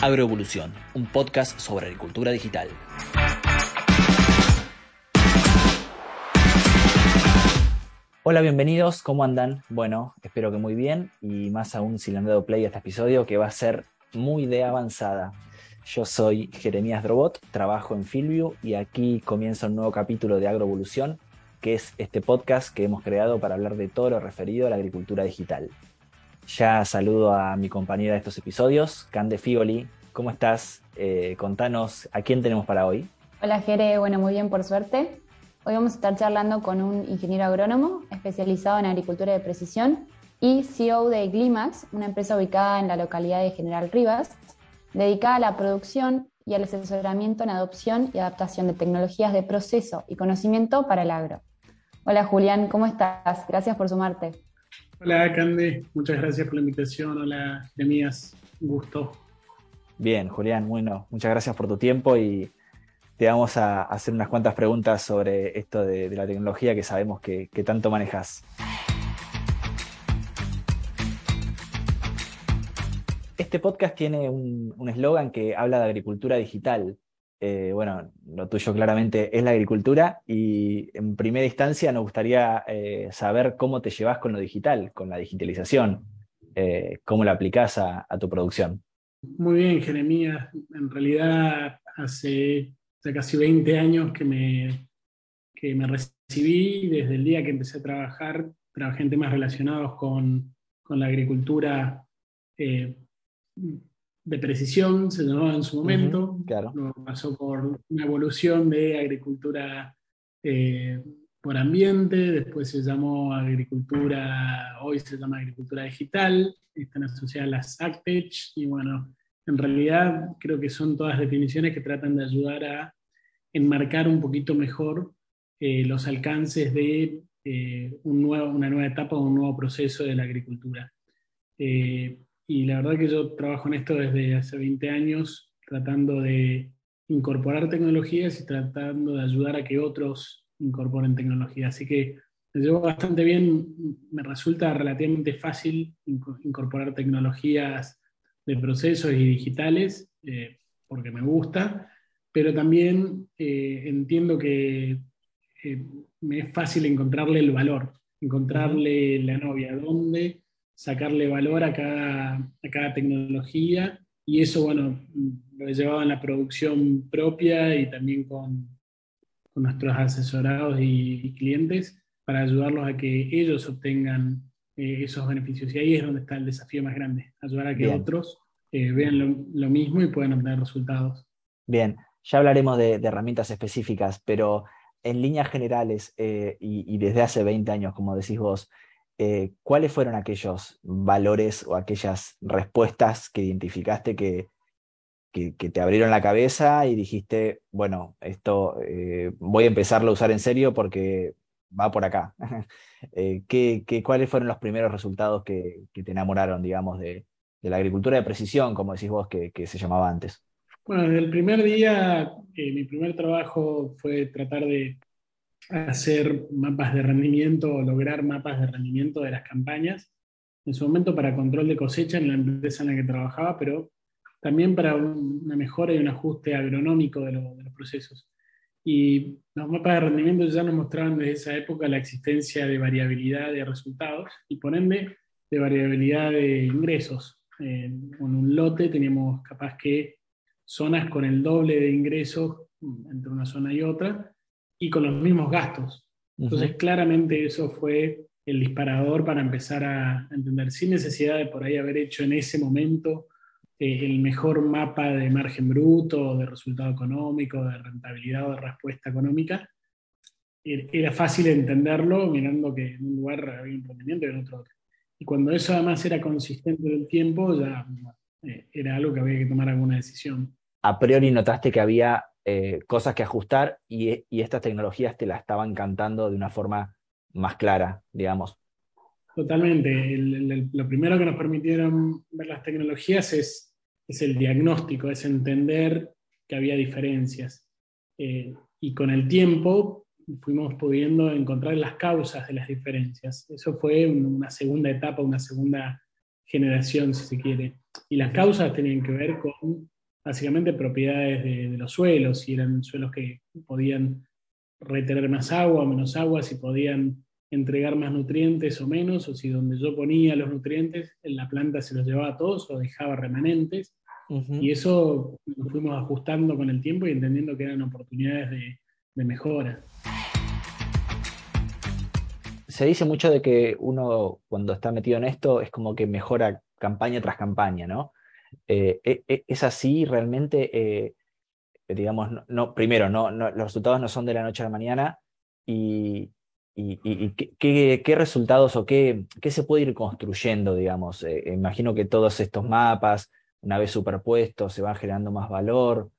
Agroevolución, un podcast sobre agricultura digital. Hola, bienvenidos, ¿cómo andan? Bueno, espero que muy bien y más aún si le han dado play a este episodio que va a ser muy de avanzada. Yo soy Jeremías Drobot, trabajo en Filview y aquí comienza un nuevo capítulo de Agroevolución, que es este podcast que hemos creado para hablar de todo lo referido a la agricultura digital. Ya saludo a mi compañera de estos episodios, Cande Figoli. ¿Cómo estás? Eh, contanos a quién tenemos para hoy. Hola Jere, bueno, muy bien por suerte. Hoy vamos a estar charlando con un ingeniero agrónomo especializado en agricultura de precisión y CEO de Glimax, una empresa ubicada en la localidad de General Rivas, dedicada a la producción y al asesoramiento en adopción y adaptación de tecnologías de proceso y conocimiento para el agro. Hola Julián, ¿cómo estás? Gracias por sumarte. Hola, Cande. Muchas gracias por la invitación. Hola, Jeremías. Un gusto. Bien, Julián. Bueno, muchas gracias por tu tiempo y te vamos a hacer unas cuantas preguntas sobre esto de, la tecnología que sabemos que, tanto manejas. Este podcast tiene un eslogan que habla de agricultura digital eh, bueno, lo tuyo claramente es la agricultura y en primera instancia nos gustaría eh, saber cómo te llevas con lo digital, con la digitalización, eh, cómo la aplicas a, tu producción. Muy bien, Jeremías. En realidad hace casi 20 años que me, que me recibí, desde el día que empecé a trabajar, trabajé en temas relacionados con, con la agricultura de precisión, se llamaba en su momento. claro. pasó por una evolución de agricultura eh, por ambiente, después se llamó agricultura, hoy se llama agricultura digital, están asociadas las ACTECH, y bueno, en realidad creo que son todas definiciones que tratan de ayudar a enmarcar un poquito mejor eh, los alcances de eh, un nuevo, una nueva etapa o un nuevo proceso de la agricultura. Y la verdad que yo trabajo en esto desde hace 20 años, tratando de incorporar tecnologías y tratando de ayudar a que otros incorporen tecnología. Así que me llevo bastante bien, me resulta relativamente fácil incorporar tecnologías de procesos y digitales, eh, porque me gusta, pero también eh, entiendo que eh, me es fácil encontrarle el valor, encontrarle la novia, dónde sacarle valor a cada, a cada tecnología y eso, bueno, lo he llevado en la producción propia y también con, con nuestros asesorados y, clientes para ayudarlos a que ellos obtengan eh, esos beneficios. Y ahí es donde está el desafío más grande, ayudar a que otros eh, vean lo, mismo y puedan obtener resultados. Bien, ya hablaremos de, herramientas específicas, pero en líneas generales eh, y, y, desde hace 20 años, como decís vos, eh, ¿cuáles fueron aquellos valores o aquellas respuestas que identificaste que, te abrieron la cabeza y dijiste, bueno, esto eh, voy a empezarlo a usar en serio porque va por acá? Eh, ¿qué, cuáles fueron los primeros resultados que, te enamoraron, digamos, de, la agricultura de precisión, como decís vos, que, se llamaba antes? Bueno, desde el primer día, mi primer trabajo fue tratar de hacer mapas de rendimiento o lograr mapas de rendimiento de las campañas. En su momento para control de cosecha en la empresa en la que trabajaba, pero también para una mejora y un ajuste agronómico de, los procesos. Y los mapas de rendimiento ya nos mostraban desde esa época la existencia de variabilidad de resultados y por ende de variabilidad de ingresos. con un lote teníamos capaz que zonas con el doble de ingresos entre una zona y otra, y con los mismos gastos. Entonces, claramente eso fue el disparador para empezar a entender, sin necesidad de por ahí haber hecho en ese momento eh, el mejor mapa de margen bruto, de resultado económico, de rentabilidad o de respuesta económica. Er, era fácil entenderlo mirando que en un lugar había un rendimiento y en otro otro. Y cuando eso además era consistente en el tiempo, ya eh, era algo que había que tomar alguna decisión. A priori notaste que había eh, cosas que ajustar y, estas tecnologías te la estaban cantando de una forma más clara, digamos. Totalmente. lo primero que nos permitieron ver las tecnologías es, es el diagnóstico, es entender que había diferencias. Eh, y con el tiempo fuimos pudiendo encontrar las causas de las diferencias. Eso fue una segunda etapa, una segunda generación, si se quiere. Y las causas tenían que ver con básicamente propiedades de, los suelos, si eran suelos que podían retener más agua o menos agua, si podían entregar más nutrientes o menos, o si donde yo ponía los nutrientes, la planta se los llevaba a todos o dejaba remanentes. Y eso lo fuimos ajustando con el tiempo y entendiendo que eran oportunidades de, de mejora. Se dice mucho de que uno cuando está metido en esto es como que mejora campaña tras campaña, ¿no? Eh, e, e, ¿Es así realmente? Eh, digamos, no, primero, no, los resultados no son de la noche a la mañana y, qué, resultados o qué, qué, se puede ir construyendo, digamos. Eh, imagino que todos estos mapas, una vez superpuestos, se van generando más valor.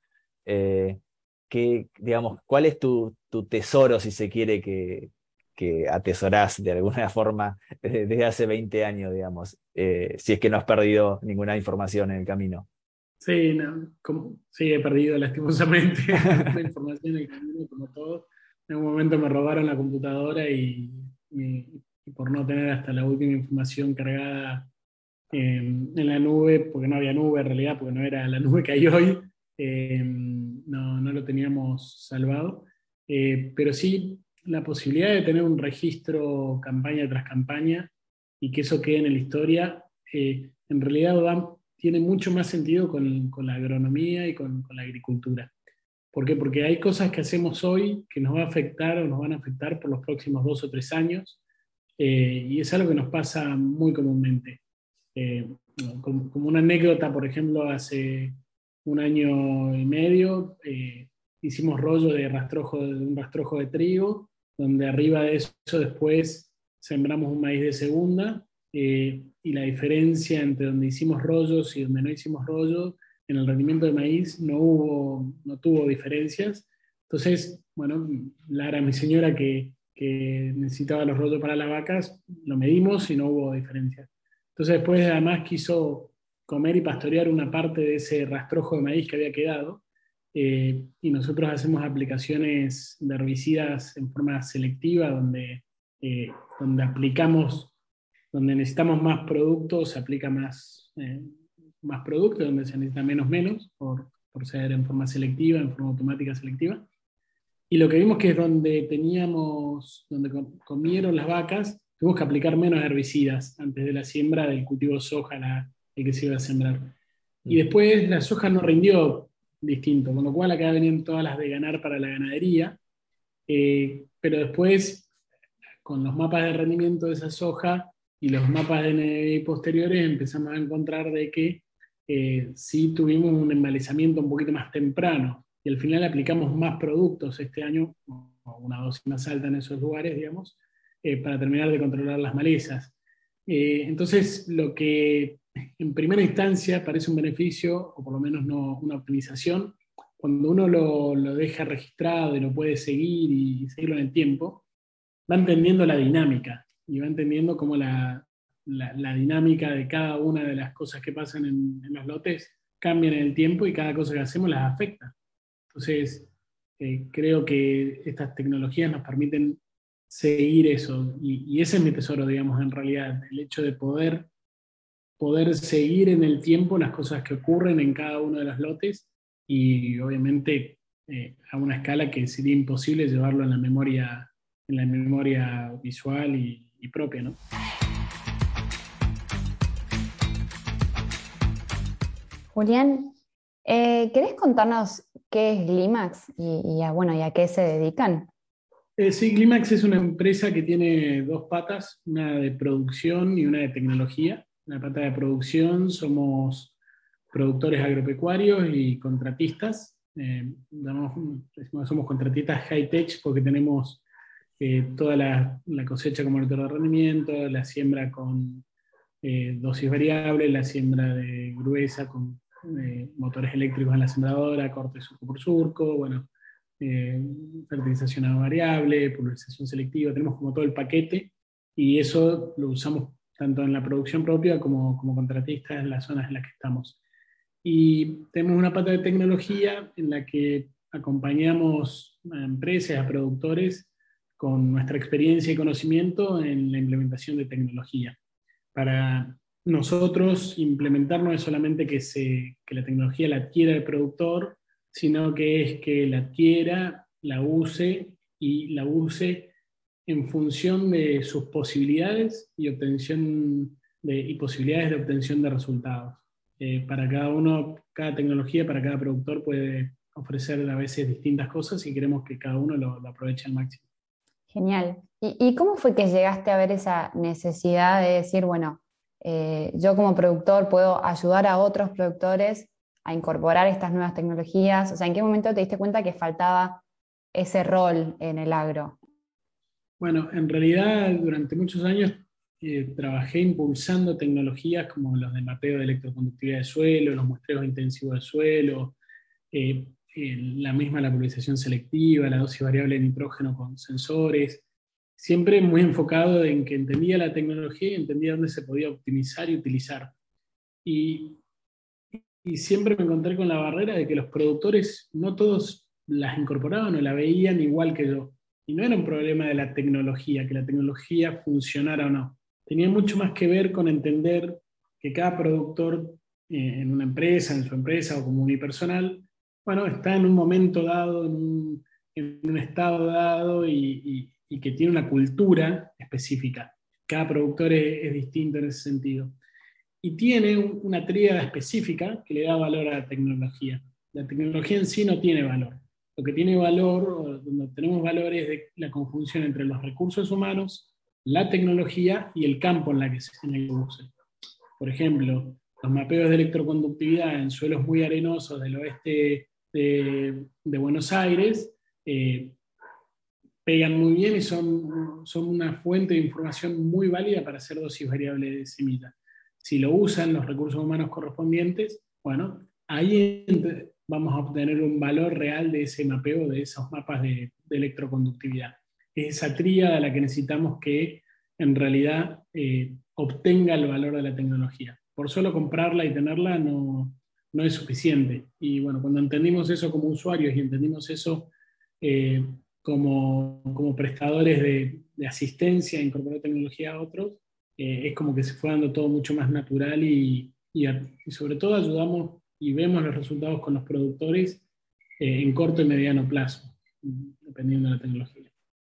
¿qué, digamos, ¿Cuál es tu, tu, tesoro, si se quiere, que, que atesorás de alguna forma desde hace 20 años, digamos, eh, si es que no has perdido ninguna información en el camino. Sí, como, sí, he perdido lastimosamente la información en el camino, como todo. En un momento me robaron la computadora y, por no tener hasta la última información cargada en la nube, porque no había nube en realidad, porque no era la nube que hay hoy, eh, no, no, lo teníamos salvado. Eh, pero sí, la posibilidad de tener un registro campaña tras campaña y que eso quede en la historia, eh, en realidad tiene mucho más sentido con, la agronomía y con, la agricultura. ¿Por qué? Porque hay cosas que hacemos hoy que nos va a afectar o nos van a afectar por los próximos dos o tres años, eh, y es algo que nos pasa muy comúnmente. Eh, como, como, una anécdota, por ejemplo, hace un año y medio hicimos rollo de, rastrojo, de un rastrojo de trigo donde arriba de eso después sembramos un maíz de segunda eh, y la diferencia entre donde hicimos rollos y donde no hicimos rollos, en el rendimiento de maíz no, hubo, no tuvo diferencias. Entonces, bueno, Lara, mi señora que, que necesitaba los rollos para las vacas, lo medimos y no hubo diferencia. Entonces después además quiso comer y pastorear una parte de ese rastrojo de maíz que había quedado eh, y nosotros hacemos aplicaciones de herbicidas en forma selectiva, donde, eh, donde aplicamos, donde necesitamos más productos, se aplica más, eh, más productos, donde se necesita menos menos, por, por ser en forma selectiva, en forma automática selectiva. Y lo que vimos que es donde teníamos, donde comieron las vacas, tuvimos que aplicar menos herbicidas antes de la siembra del cultivo soja, la, el que se iba a sembrar. Y mm. después la soja no rindió distinto, con lo cual acá venían todas las de ganar para la ganadería, eh, pero después con los mapas de rendimiento de esa soja y los mapas de NDVI posteriores empezamos a encontrar de que eh, sí tuvimos un embalizamiento un poquito más temprano y al final aplicamos más productos este año, una dosis más alta en esos lugares, digamos, eh, para terminar de controlar las malezas. entonces, lo que en primera instancia parece un beneficio, o por lo menos no una optimización, cuando uno lo, deja registrado y lo puede seguir y seguirlo en el tiempo, va entendiendo la dinámica y va entendiendo cómo la, dinámica de cada una de las cosas que pasan en, los lotes cambian en el tiempo y cada cosa que hacemos las afecta. Entonces, eh, creo que estas tecnologías nos permiten seguir eso y ese es mi tesoro, digamos, en realidad, el hecho de poder poder seguir en el tiempo las cosas que ocurren en cada uno de los lotes y obviamente eh, a una escala que sería imposible llevarlo en la memoria, en la memoria visual y, propia. ¿no? Julián, eh, ¿querés contarnos qué es Glimax y, a, bueno, y a qué se dedican? Eh, sí, Glimax es una empresa que tiene dos patas, una de producción y una de tecnología la pata de producción somos productores agropecuarios y contratistas. Eh, somos contratistas high-tech porque tenemos eh, toda la, cosecha con monitor de rendimiento, la siembra con eh, dosis variable, la siembra de gruesa con motores eléctricos en la sembradora, corte surco por surco, bueno, fertilización a variable, pulverización selectiva, tenemos como todo el paquete y eso lo usamos tanto en la producción propia como, como contratistas en las zonas en las que estamos. Y tenemos una pata de tecnología en la que acompañamos a empresas, a productores, con nuestra experiencia y conocimiento en la implementación de tecnología, para nosotros implementar no es solamente que, se, que la tecnología la adquiera el productor, sino que es que la adquiera, la use y la use en función de sus posibilidades y, de, posibilidades de obtención de resultados. Eh, para cada uno, cada tecnología, para cada productor puede ofrecer a veces distintas cosas y queremos que cada uno lo, aproveche al máximo. Genial. ¿Y, cómo fue que llegaste a ver esa necesidad de decir, bueno, eh, yo como productor puedo ayudar a otros productores a incorporar estas nuevas tecnologías? O sea, ¿en qué momento te diste cuenta que faltaba ese rol en el agro? Bueno, en realidad durante muchos años eh, trabajé impulsando tecnologías como los de mapeo de electroconductividad de suelo, los muestreos intensivos de suelo, eh, la misma la pulverización selectiva, la dosis variable de nitrógeno con sensores, siempre muy enfocado en que entendía la tecnología y entendía dónde se podía optimizar y utilizar. Y, y siempre me encontré con la barrera de que los productores no todos las incorporaban o la veían igual que yo. Y no era un problema de la tecnología, que la tecnología funcionara o no. Tenía mucho más que ver con entender que cada productor eh, en una empresa, en su empresa o como unipersonal, bueno, está en un momento dado, en un, en un estado dado y, y, que tiene una cultura específica. Cada productor es, es distinto en ese sentido. Y tiene una tríada específica que le da valor a la tecnología. La tecnología en sí no tiene valor. Lo que tiene valor, donde tenemos valor es de la conjunción entre los recursos humanos, la tecnología y el campo en, la que se, produce. Por ejemplo, los mapeos de electroconductividad en suelos muy arenosos del oeste de, Buenos Aires eh, pegan muy bien y son, son una fuente de información muy válida para hacer dosis variable de semilla. Si lo usan los recursos humanos correspondientes, bueno, ahí vamos a obtener un valor real de ese mapeo, de esos mapas de, electroconductividad. Es esa tríada la que necesitamos que en realidad eh, obtenga el valor de la tecnología. Por solo comprarla y tenerla no, no es suficiente. Y bueno, cuando entendimos eso como usuarios y entendimos eso eh, como, como, prestadores de, de, asistencia, incorporar tecnología a otros, eh, es como que se fue dando todo mucho más natural y, y, sobre todo ayudamos y vemos los resultados con los productores eh, en corto y mediano plazo, dependiendo de la tecnología.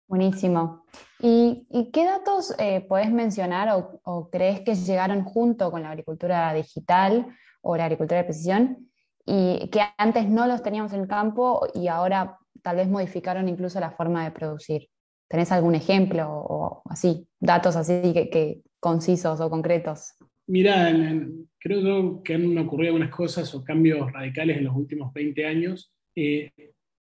Buenísimo. ¿Y, qué datos puedes mencionar o, o, crees que llegaron junto con la agricultura digital o la agricultura de precisión, y que antes no los teníamos en el campo y ahora tal vez modificaron incluso la forma de producir. ¿Tenés algún ejemplo o, así, datos así que, concisos o concretos? Mira, creo yo que han ocurrido algunas cosas o cambios radicales en los últimos 20 años. Eh,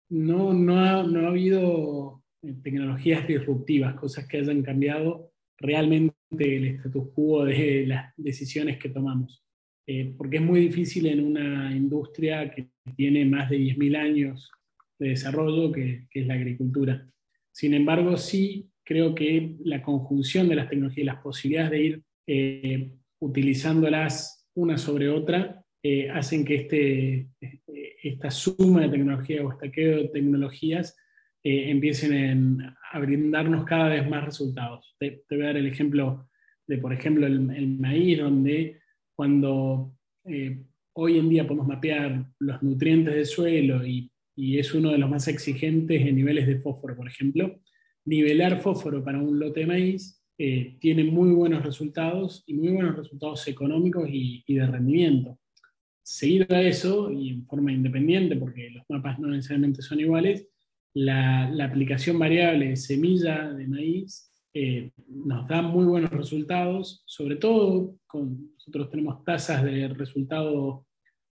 no, no, ha, no ha habido eh, tecnologías disruptivas, cosas que hayan cambiado realmente el status quo de las decisiones que tomamos. Eh, porque es muy difícil en una industria que tiene más de 10.000 años de desarrollo, que, es la agricultura. Sin embargo, sí creo que la conjunción de las tecnologías y las posibilidades de ir eh, utilizándolas una sobre otra eh, hacen que este, esta suma de tecnología o estaqueo de tecnologías empiecen a brindarnos cada vez más resultados. Te, voy a dar el ejemplo de, por ejemplo, el, maíz, donde cuando eh, hoy en día podemos mapear los nutrientes del suelo y, es uno de los más exigentes en niveles de fósforo, por ejemplo, nivelar fósforo para un lote de maíz eh, tiene muy buenos resultados y muy buenos resultados económicos y, de rendimiento. Seguido a eso, y en forma independiente, porque los mapas no necesariamente son iguales, la, la aplicación variable de semilla de maíz eh, nos da muy buenos resultados, sobre todo con, nosotros tenemos tasas de resultado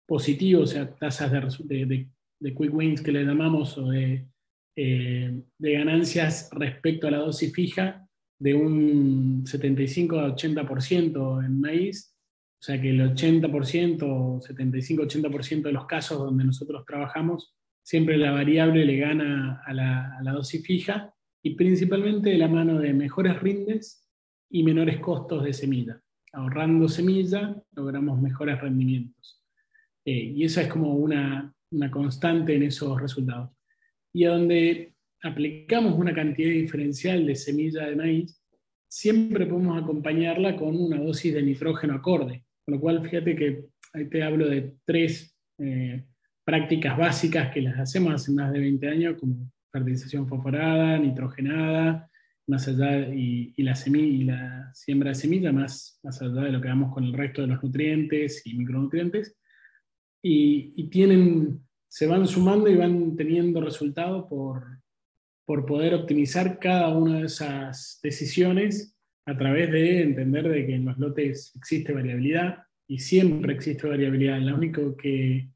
positivo, o sea, tasas de, de, quick wins que le llamamos, o de, eh, de ganancias respecto a la dosis fija de un 75 a 80% en maíz, o sea que el 80%, 75-80% de los casos donde nosotros trabajamos, siempre la variable le gana a la, a la dosis fija, y principalmente de la mano de mejores rindes y menores costos de semilla. Ahorrando semilla logramos mejores rendimientos. Eh, y esa es como una, una constante en esos resultados. Y a donde aplicamos una cantidad diferencial de semilla de maíz, siempre podemos acompañarla con una dosis de nitrógeno acorde. Con lo cual, fíjate que ahí te hablo de tres eh, prácticas básicas que las hacemos hace más de 20 años, como fertilización fosforada, nitrogenada, más allá, y, la, y la siembra de semilla, más, más allá de lo que damos con el resto de los nutrientes y micronutrientes. Y, tienen, se van sumando y van teniendo resultados por, por poder optimizar cada una de esas decisiones a través de entender de que en los lotes existe variabilidad y siempre existe variabilidad. Lo único que,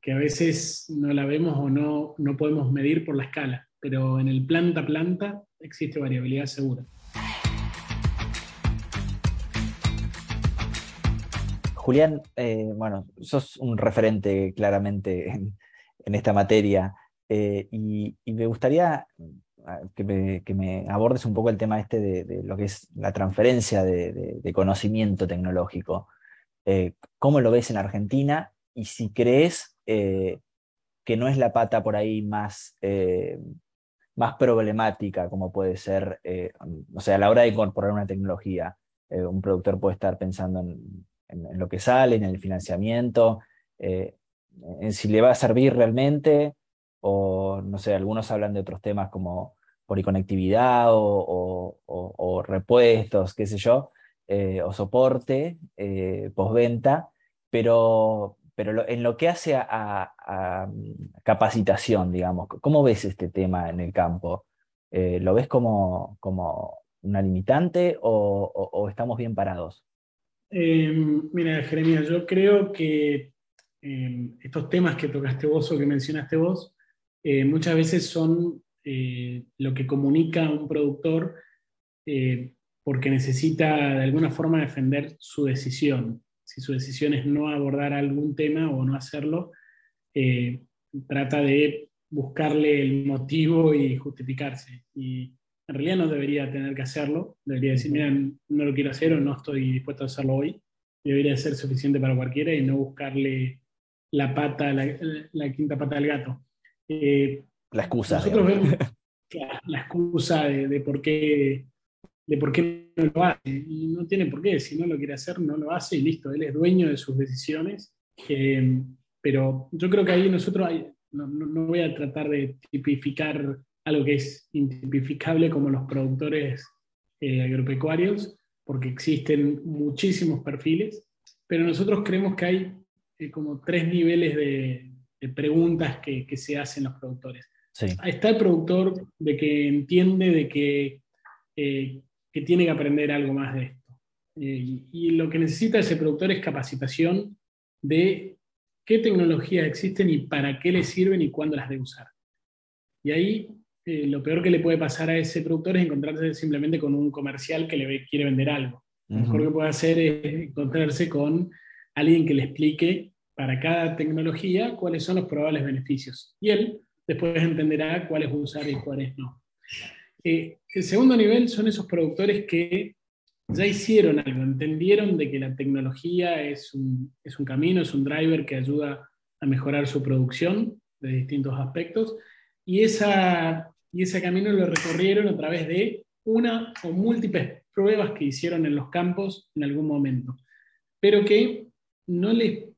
que a veces no la vemos o no, no podemos medir por la escala, pero en el planta planta existe variabilidad segura. Julián, eh, bueno, sos un referente claramente en, esta materia eh, y, me gustaría ah, que me, abordes un poco el tema este de, lo que es la transferencia de, conocimiento tecnológico. Eh, ¿Cómo lo ves en Argentina? Y si crees que no es la pata por ahí más más problemática, como puede ser, eh, o sea, a la hora de incorporar una tecnología, eh, un productor puede estar pensando en, lo que sale, en el financiamiento, eh, en si le va a servir realmente, o no sé, algunos hablan de otros temas como policonectividad o, o repuestos, qué sé yo, o soporte, postventa, pero, pero en lo que hace a, capacitación, digamos, ¿cómo ves este tema en el campo? Eh, ¿Lo ves como, como una limitante o, estamos bien parados? Em, mira, Jeremías, yo creo que em, estos temas que tocaste vos o que mencionaste vos, eh, muchas veces son eh, lo que comunica un productor porque necesita de alguna forma defender su decisión si su decisión es no abordar algún tema o no hacerlo, eh, trata de buscarle el motivo y justificarse. Y en realidad no debería tener que hacerlo, debería decir, mira, no lo quiero hacer o no estoy dispuesto a hacerlo hoy. Debería ser suficiente para cualquiera y no buscarle la pata, la, quinta pata del gato. Eh, la excusa. Nosotros vemos la, excusa de, por qué de por qué no lo hace. Y no tiene por qué, si no lo quiere hacer, no lo hace y listo, él es dueño de sus decisiones. Eh, pero yo creo que ahí nosotros, no, voy a tratar de tipificar algo que es intipificable como los productores eh, agropecuarios, porque existen muchísimos perfiles, pero nosotros creemos que hay eh, como tres niveles de, preguntas que, que, se hacen los productores. Sí. Está el productor de que entiende de que que tiene que aprender algo más de esto. Eh, y lo que necesita ese productor es capacitación de qué tecnologías existen y para qué le sirven y cuándo las debe usar. Y ahí eh, lo peor que le puede pasar a ese productor es encontrarse simplemente con un comercial que le quiere vender algo. Lo mejor que puede hacer es encontrarse con alguien que le explique para cada tecnología cuáles son los probables beneficios. Y él después entenderá cuáles usar y cuáles no. Eh, el segundo nivel son esos productores que ya hicieron algo, entendieron de que la tecnología es un, es un camino, es un driver que ayuda a mejorar su producción de distintos aspectos, y, esa, y ese camino lo recorrieron a través de una o múltiples pruebas que hicieron en los campos en algún momento, pero que no, le,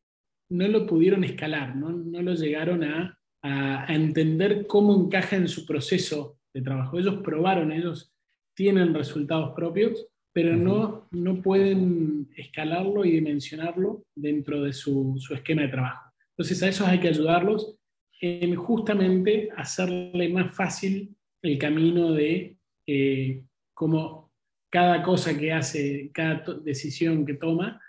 no lo pudieron escalar, no, no lo llegaron a, a, a entender cómo encaja en su proceso de trabajo. Ellos probaron, ellos tienen resultados propios, pero no, no pueden escalarlo y dimensionarlo dentro de su, esquema de trabajo. Entonces a esos hay que ayudarlos en justamente hacerle más fácil el camino de eh, cómo cada cosa que hace, cada decisión que toma,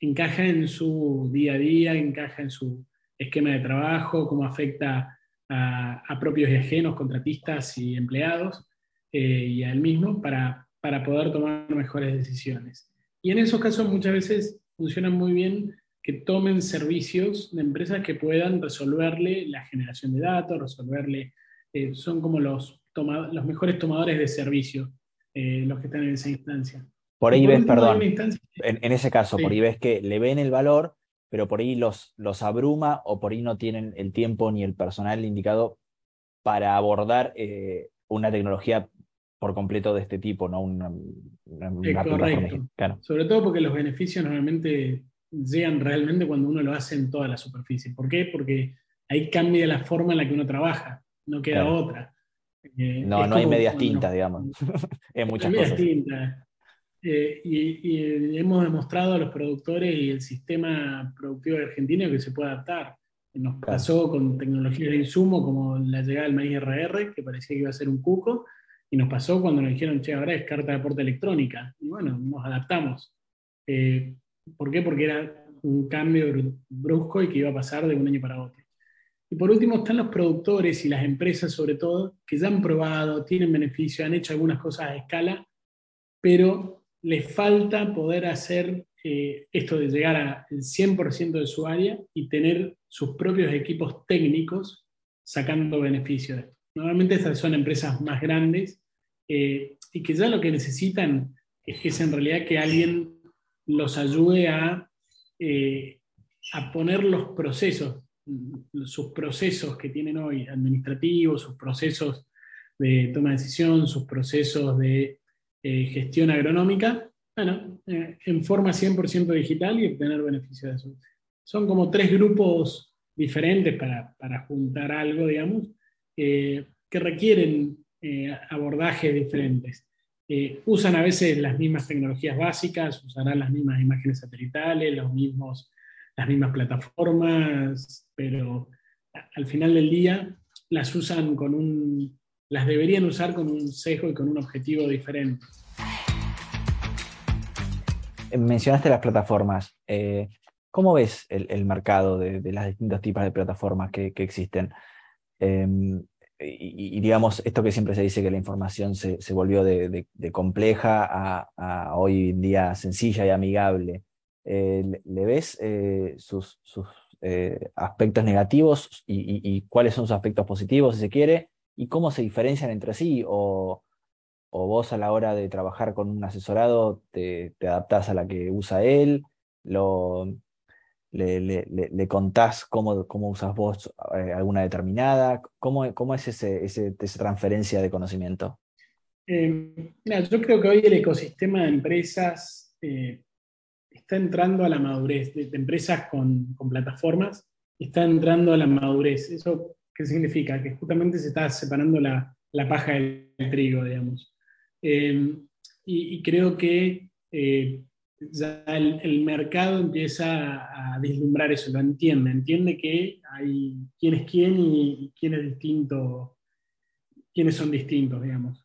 encaja en su día a día, encaja en su esquema de trabajo, cómo afecta a, propios y ajenos, contratistas y empleados, eh, y a él mismo para, para poder tomar mejores decisiones. Y en esos casos muchas veces funciona muy bien que tomen servicios de empresas que puedan resolverle la generación de datos, resolverle, eh, son como los, los mejores tomadores de servicio, eh, los que están en esa instancia. Por ahí ves, perdón, en, ese caso, por ahí ves que le ven el valor, pero por ahí los, los abruma o por ahí no tienen el tiempo ni el personal indicado para abordar eh, una tecnología por completo de este tipo, ¿no? Una, correcto. Sobre todo porque los beneficios normalmente llegan realmente cuando uno lo hace en toda la superficie. ¿Por qué? Porque ahí cambia la forma en la que uno trabaja, no queda otra. Eh, no, no hay medias tintas, digamos. en muchas medias cosas. Tintas. Eh, y, hemos demostrado a los productores y el sistema productivo de Argentina que se puede adaptar. Nos pasó con tecnologías de insumo como la llegada del maíz RR, que parecía que iba a ser un cuco, y nos pasó cuando nos dijeron, che, ahora es carta de aporte electrónica. Y bueno, nos adaptamos. Eh, ¿Por qué? Porque era un cambio brusco y que iba a pasar de un año para otro. Y por último están los productores y las empresas sobre todo, que ya han probado, tienen beneficio, han hecho algunas cosas a escala, pero les falta poder hacer eh, esto de llegar al 100% de su área y tener sus propios equipos técnicos sacando beneficio de esto. Normalmente estas son empresas más grandes eh, y que ya lo que necesitan es, en realidad que alguien los ayude a, eh, a poner los procesos, sus procesos que tienen hoy, administrativos, sus procesos de toma de decisión, sus procesos de eh, gestión agronómica, bueno, en forma 100% digital y obtener beneficios de eso. Son como tres grupos diferentes para, para juntar algo, digamos, que requieren eh, abordajes diferentes. Eh, usan a veces las mismas tecnologías básicas, usarán las mismas imágenes satelitales, los mismos, las mismas plataformas, pero al final del día las usan con un, las deberían usar con un sesgo y con un objetivo diferente. Mencionaste las plataformas. Eh, ¿Cómo ves el, mercado de, las distintos tipos de plataformas que, existen? Em, y, digamos, esto que siempre se dice que la información se, volvió de, compleja a, hoy en día sencilla y amigable. Eh, ¿Le ves eh, sus, eh, aspectos negativos y, cuáles son sus aspectos positivos, si se quiere? ¿Y cómo se diferencian entre sí? ¿O, o vos a la hora de trabajar con un asesorado te, te adaptás a la que usa él? ¿Lo, le, contás cómo, cómo, usas vos eh, alguna determinada? ¿Cómo, cómo es ese, esa transferencia de conocimiento? Eh, yo creo que hoy el ecosistema de empresas eh, está entrando a la madurez, de, empresas con, con, plataformas, está entrando a la madurez. ¿Eso qué significa? Que justamente se está separando la, la paja del trigo, digamos. y, y, creo que ya el, mercado empieza a, vislumbrar eso, lo entiende, entiende que hay quién es quién y, quién es distinto, quiénes son distintos, digamos.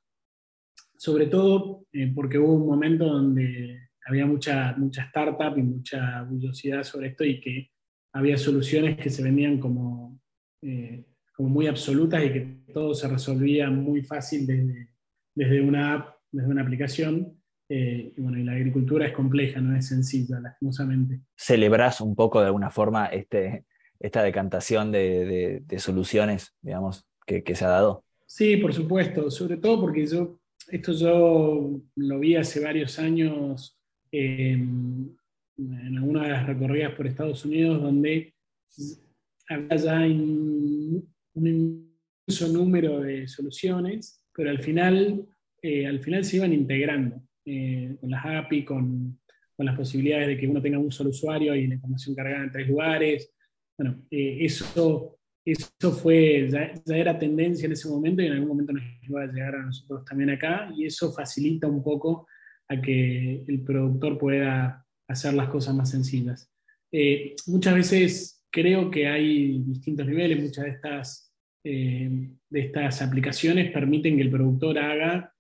Sobre todo eh, porque hubo un momento donde había mucha, mucha startup y mucha bullosidad sobre esto y que había soluciones que se vendían como, eh, como muy absolutas y que todo se resolvía muy fácil desde, desde una app, desde una aplicación eh, y bueno, y la agricultura es compleja, no es sencilla, lastimosamente. ¿Celebrás un poco de alguna forma este, esta decantación de, soluciones, digamos, que, se ha dado? Sí, por supuesto, sobre todo porque yo, esto yo lo vi hace varios años en alguna de las recorridas por Estados Unidos, donde había ya un inmenso número de soluciones, pero al final, eh, al final se iban integrando. Eh, con las API, con, con, las posibilidades de que uno tenga un solo usuario y la información cargada en tres lugares. Bueno, eh, eso, eso fue, ya, era tendencia en ese momento y en algún momento nos iba a llegar a nosotros también acá y eso facilita un poco a que el productor pueda hacer las cosas más sencillas. Eh, muchas veces creo que hay distintos niveles, muchas de estas, de estas aplicaciones permiten que el productor haga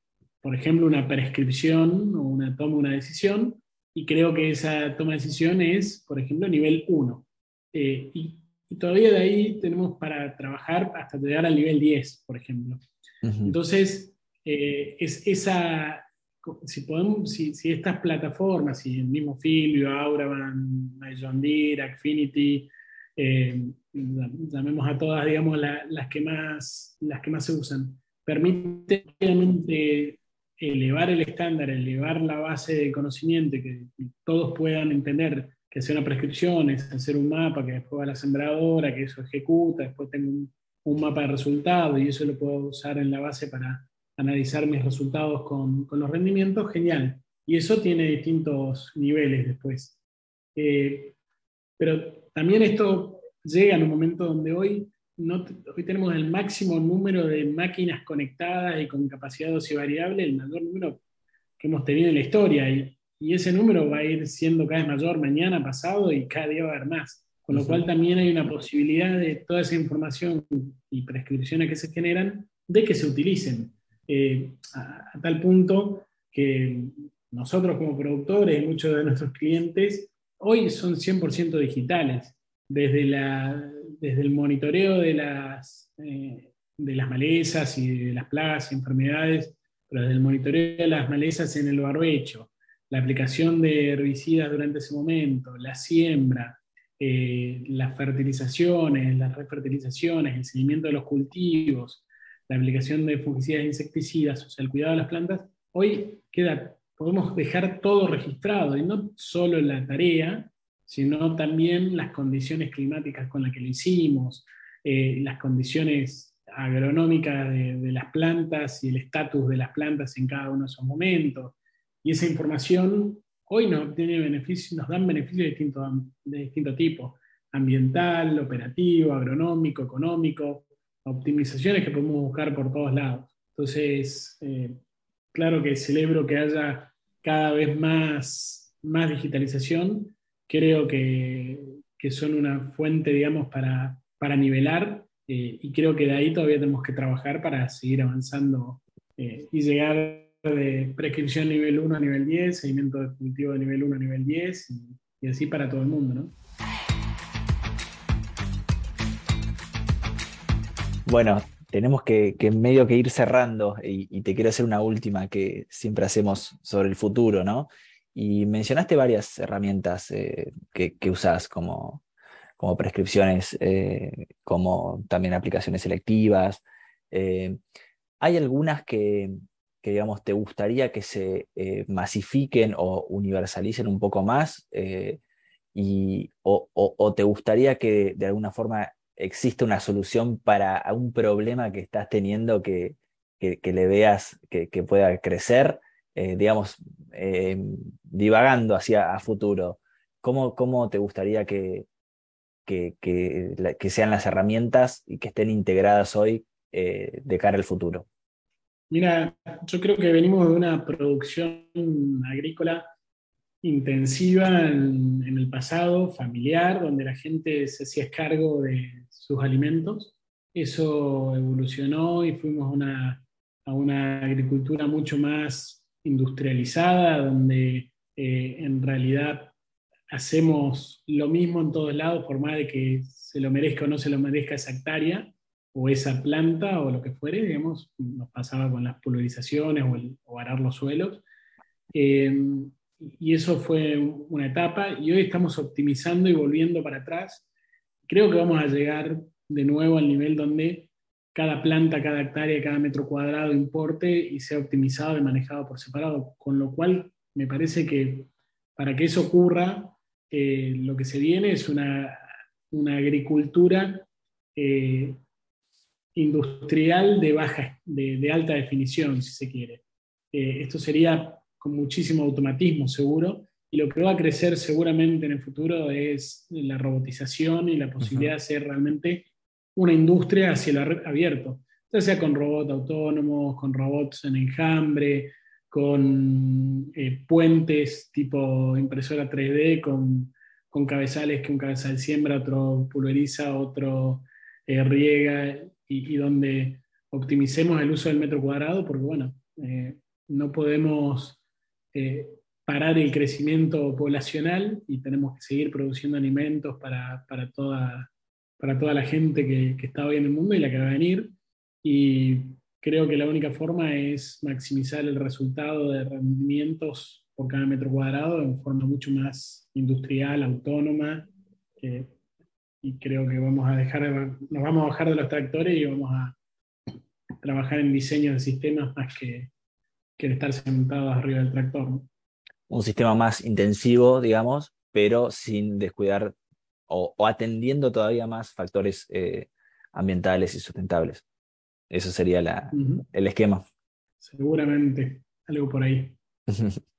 por ejemplo, una prescripción o una toma una decisión, y creo que esa toma de decisión es, por ejemplo, nivel 1. Eh, y, todavía de ahí tenemos para trabajar hasta llegar al nivel 10, por ejemplo. Entonces, eh, es esa, si, podemos, si, si, estas plataformas, si el mismo Filio, Auraban, John Deere, Affinity, eh, llamemos a todas, digamos, las, que más, las que más se usan, permiten obviamente elevar el estándar, elevar la base de conocimiento, que todos puedan entender que hacer una prescripción es hacer un mapa, que después va a la sembradora, que eso ejecuta, después tengo un, mapa de resultados y eso lo puedo usar en la base para analizar mis resultados con, los rendimientos, genial. Y eso tiene distintos niveles después. Eh, pero también esto llega en un momento donde hoy, no, hoy tenemos el máximo número de máquinas conectadas y con capacidad de ocio variable, el mayor número que hemos tenido en la historia. Y, y ese número va a ir siendo cada vez mayor mañana, pasado y cada día va a haber más. Con lo cual también hay una posibilidad de toda esa información y prescripciones que se generan de que se utilicen. Eh, a, tal punto que nosotros como productores y muchos de nuestros clientes hoy son 100% digitales, desde, el monitoreo de las, eh, de las malezas y de las plagas y enfermedades, pero desde el monitoreo de las malezas en el barbecho, la aplicación de herbicidas durante ese momento, la siembra, eh, las fertilizaciones, las refertilizaciones, el seguimiento de los cultivos, la aplicación de fungicidas e insecticidas, o sea, el cuidado de las plantas, hoy queda, podemos dejar todo registrado, y no solo la tarea, sino también las condiciones climáticas con las que lo hicimos, eh, las condiciones agronómicas de, de, las plantas y el estatus de las plantas en cada uno de esos momentos. Y esa información hoy nos, tiene beneficios, de distinto, de distinto tipo, ambiental, operativo, agronómico, económico, optimizaciones que podemos buscar por todos lados. Entonces, eh, claro que celebro que haya cada vez más, más digitalización. Creo que, que son una fuente, digamos, para, para nivelar eh, y creo que de ahí todavía tenemos que trabajar para seguir avanzando eh, y llegar de prescripción nivel 1 a nivel 10, seguimiento definitivo de nivel 1 a nivel 10 y, y así para todo el mundo, ¿no? Bueno, tenemos que, medio que ir cerrando y, te quiero hacer una última que siempre hacemos sobre el futuro, ¿no? Y mencionaste varias herramientas eh, que, que usás como, como prescripciones, eh, como también aplicaciones selectivas. Eh, ¿Hay algunas que, digamos, te gustaría que se masifiquen o universalicen un poco más? y, o, te gustaría que de alguna forma existe una solución para un problema que estás teniendo que, le veas que, pueda crecer, eh, digamos, eh, divagando hacia a futuro. ¿Cómo, ¿Cómo, te gustaría que, que, sean las herramientas y que estén integradas hoy eh, de cara al futuro? Mira, yo creo que venimos de una producción agrícola intensiva en, el pasado, familiar, donde la gente se hacía cargo de sus alimentos. Eso evolucionó y fuimos a una agricultura mucho más industrializada, donde eh, en realidad hacemos lo mismo en todos lados, por más de que se lo merezca o no se lo merezca esa hectárea o esa planta o lo que fuere, digamos, nos pasaba con las pulverizaciones o, el, arar los suelos. Eh, y eso fue una etapa y hoy estamos optimizando y volviendo para atrás. Creo que vamos a llegar de nuevo al nivel donde cada planta, cada hectárea, cada metro cuadrado importe y sea optimizado y manejado por separado, con lo cual me parece que para que eso ocurra, eh, lo que se viene es una, agricultura eh, industrial de, baja, de, alta definición, si se quiere. Eh, esto sería con muchísimo automatismo seguro, y lo que va a crecer seguramente en el futuro es la robotización y la posibilidad de hacer realmente una industria hacia el abierto, ya sea con robots autónomos, con robots en enjambre, con eh, puentes tipo impresora 3D, con, con, cabezales que un cabezal siembra, otro pulveriza, otro eh, riega, y, donde optimicemos el uso del metro cuadrado, porque bueno, eh, no podemos parar el crecimiento poblacional y tenemos que seguir produciendo alimentos para, para, toda, para toda la gente que, que, está hoy en el mundo y la que va a venir. Y creo que la única forma es maximizar el resultado de rendimientos por cada metro cuadrado en forma mucho más industrial, autónoma. y creo que vamos a dejar, nos vamos a bajar de los tractores y vamos a trabajar en diseño de sistemas más que, que estar sentados arriba del tractor. Un sistema más intensivo, digamos, pero sin descuidar o, atendiendo todavía más factores eh, ambientales y sustentables. Eso sería la, el esquema. seguramente, algo por ahí.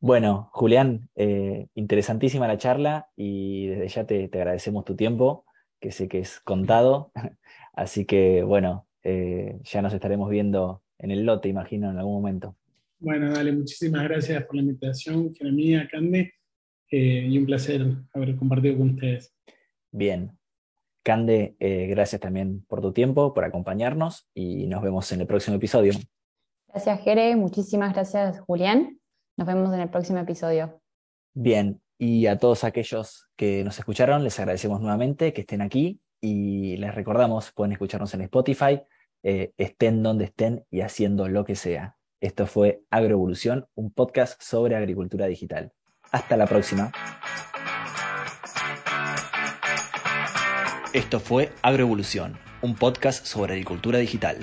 Bueno, Julián, eh, interesantísima la charla y desde ya te, agradecemos tu tiempo, que sé que es contado. Así que, bueno, eh, ya nos estaremos viendo en el lote, imagino, en algún momento. Bueno, dale, muchísimas gracias por la invitación, que mía, Cande, eh, y un placer haber compartido con ustedes. Bien. Cande, gracias también por tu tiempo, por acompañarnos y nos vemos en el próximo episodio. Gracias, Jere. Muchísimas gracias, Julián. Nos vemos en el próximo episodio. Bien, y a todos aquellos que nos escucharon, les agradecemos nuevamente que estén aquí y les recordamos, pueden escucharnos en Spotify, eh, estén donde estén y haciendo lo que sea. Esto fue Agroevolución, un podcast sobre agricultura digital. Hasta la próxima. Esto fue Agroevolución, un podcast sobre agricultura digital.